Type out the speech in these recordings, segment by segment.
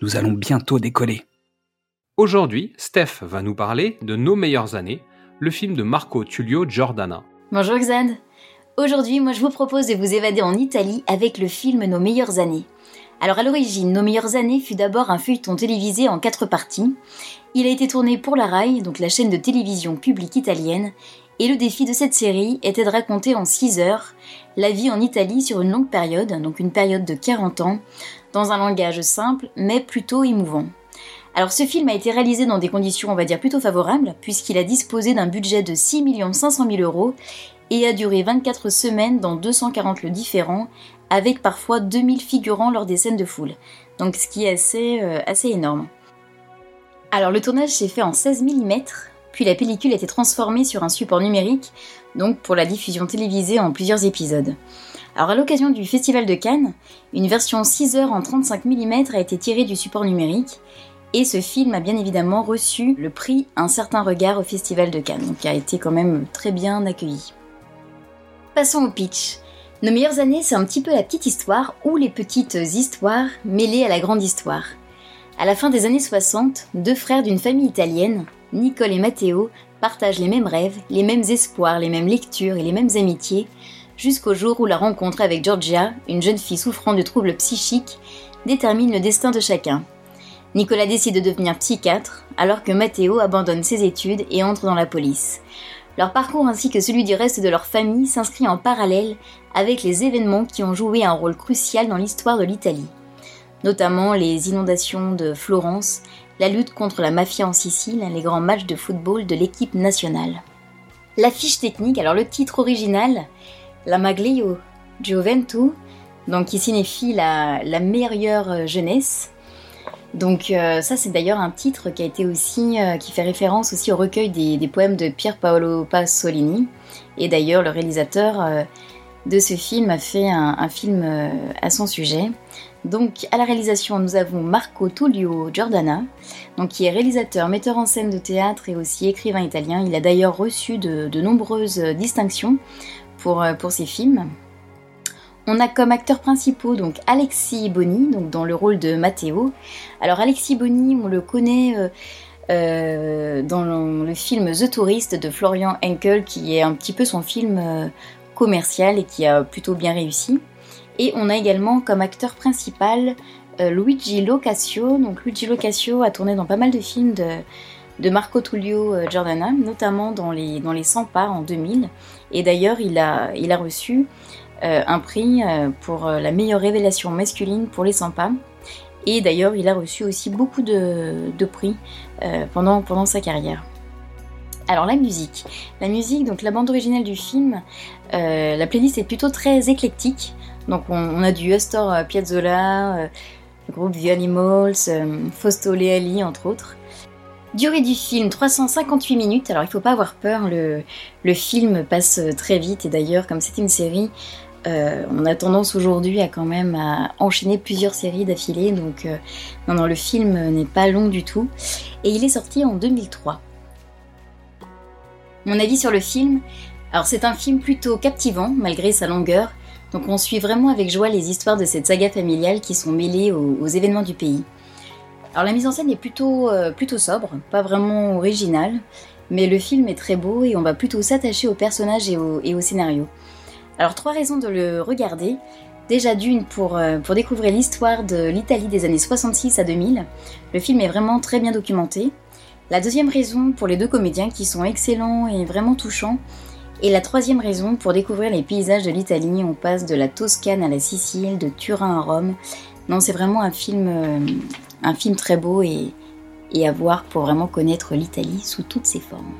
nous allons bientôt décoller. Aujourd'hui, Steph va nous parler de Nos meilleures années, le film de Marco Tullio Giordana. Bonjour Xad. Aujourd'hui, moi je vous propose de vous évader en Italie avec le film Nos meilleures années. Alors à l'origine, Nos meilleures années fut d'abord un feuilleton télévisé en quatre parties. Il a été tourné pour la RAI, donc la chaîne de télévision publique italienne, et le défi de cette série était de raconter en 6 heures la vie en Italie sur une longue période, donc une période de 40 ans, dans un langage simple mais plutôt émouvant. Alors ce film a été réalisé dans des conditions on va dire plutôt favorables puisqu'il a disposé d'un budget de 6 500 000 euros et a duré 24 semaines dans 240 lieux différents avec parfois 2000 figurants lors des scènes de foule. Donc ce qui est assez, euh, assez énorme. Alors le tournage s'est fait en 16 mm, puis la pellicule a été transformée sur un support numérique, donc pour la diffusion télévisée en plusieurs épisodes. Alors à l'occasion du Festival de Cannes, une version 6 heures en 35 mm a été tirée du support numérique et ce film a bien évidemment reçu le prix Un certain regard au Festival de Cannes, donc a été quand même très bien accueilli. Passons au pitch. Nos meilleures années, c'est un petit peu la petite histoire ou les petites histoires mêlées à la grande histoire. À la fin des années 60, deux frères d'une famille italienne, Nicole et Matteo, partagent les mêmes rêves, les mêmes espoirs, les mêmes lectures et les mêmes amitiés, jusqu'au jour où la rencontre avec Georgia, une jeune fille souffrant de troubles psychiques, détermine le destin de chacun. Nicolas décide de devenir psychiatre, alors que Matteo abandonne ses études et entre dans la police. Leur parcours ainsi que celui du reste de leur famille s'inscrit en parallèle avec les événements qui ont joué un rôle crucial dans l'histoire de l'Italie, notamment les inondations de Florence, la lutte contre la mafia en Sicile, les grands matchs de football de l'équipe nationale. La fiche technique, alors le titre original, la Maglio Gioventù, donc qui signifie la, meilleure jeunesse. Donc euh, ça c'est d'ailleurs un titre qui a été aussi euh, qui fait référence aussi au recueil des, poèmes de Pier Paolo Pasolini. Et d'ailleurs le réalisateur euh, de ce film a fait un, film à son sujet. Donc à la réalisation nous avons Marco Tullio Giordana, donc qui est réalisateur, metteur en scène de théâtre et aussi écrivain italien. Il a d'ailleurs reçu de nombreuses distinctions pour, euh, pour ses films. On a comme acteurs principaux donc Alexis Boni, dans le rôle de Matteo. Alors Alexis Boni, on le connaît euh, euh, dans le, film The Tourist de Florian Henkel, qui est un petit peu son film commercial et qui a plutôt bien réussi. Et on a également comme acteur principal Luigi Locasio. Donc Luigi Locasio a tourné dans pas mal de films de, Marco Tullio euh, Giordana, notamment dans les, dans les 100 pas en 2000. Et d'ailleurs, il a, il a reçu euh, un prix euh, pour la meilleure révélation masculine pour les 100 pas. Et d'ailleurs, il a reçu aussi beaucoup de, de prix pendant, pendant sa carrière. Alors la musique. La musique, donc la bande originale du film, la playlist est plutôt très éclectique. Donc on, a du Astor Piazzolla, le groupe The Animals, Fausto Leali entre autres. Durée du film 358 minutes, alors il faut pas avoir peur, le, le film passe très vite et d'ailleurs comme c'est une série, euh, on a tendance aujourd'hui à quand même à enchaîner plusieurs séries d'affilée, donc euh, non, non, le film n'est pas long du tout et il est sorti en 2003. Mon avis sur le film, alors c'est un film plutôt captivant malgré sa longueur, donc on suit vraiment avec joie les histoires de cette saga familiale qui sont mêlées aux événements du pays. Alors la mise en scène est plutôt, euh, plutôt sobre, pas vraiment originale, mais le film est très beau et on va plutôt s'attacher aux personnages et au, scénario. Alors trois raisons de le regarder. Déjà d'une pour, euh, pour découvrir l'histoire de l'Italie des années 66 à 2000. Le film est vraiment très bien documenté. La deuxième raison pour les deux comédiens qui sont excellents et vraiment touchants. Et la troisième raison pour découvrir les paysages de l'Italie. On passe de la Toscane à la Sicile, de Turin à Rome Non, c'est vraiment un film, un film très beau et, et à voir pour vraiment connaître l'Italie sous toutes ses formes.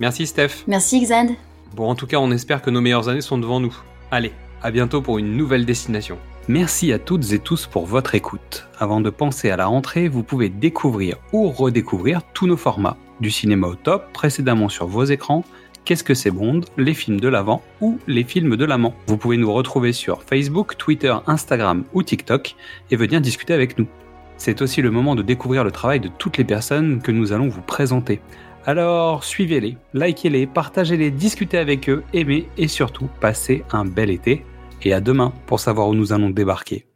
Merci Steph. Merci Xad. Bon, en tout cas, on espère que nos meilleures années sont devant nous. Allez, à bientôt pour une nouvelle destination. Merci à toutes et tous pour votre écoute. Avant de penser à la rentrée, vous pouvez découvrir ou redécouvrir tous nos formats. Du cinéma au top, précédemment sur vos écrans, Qu'est-ce que c'est Bond, les films de l'avant ou les films de l'amant. Vous pouvez nous retrouver sur Facebook, Twitter, Instagram ou TikTok et venir discuter avec nous. C'est aussi le moment de découvrir le travail de toutes les personnes que nous allons vous présenter. Alors suivez-les, likez-les, partagez-les, discutez avec eux, aimez et surtout passez un bel été. Et à demain pour savoir où nous allons débarquer.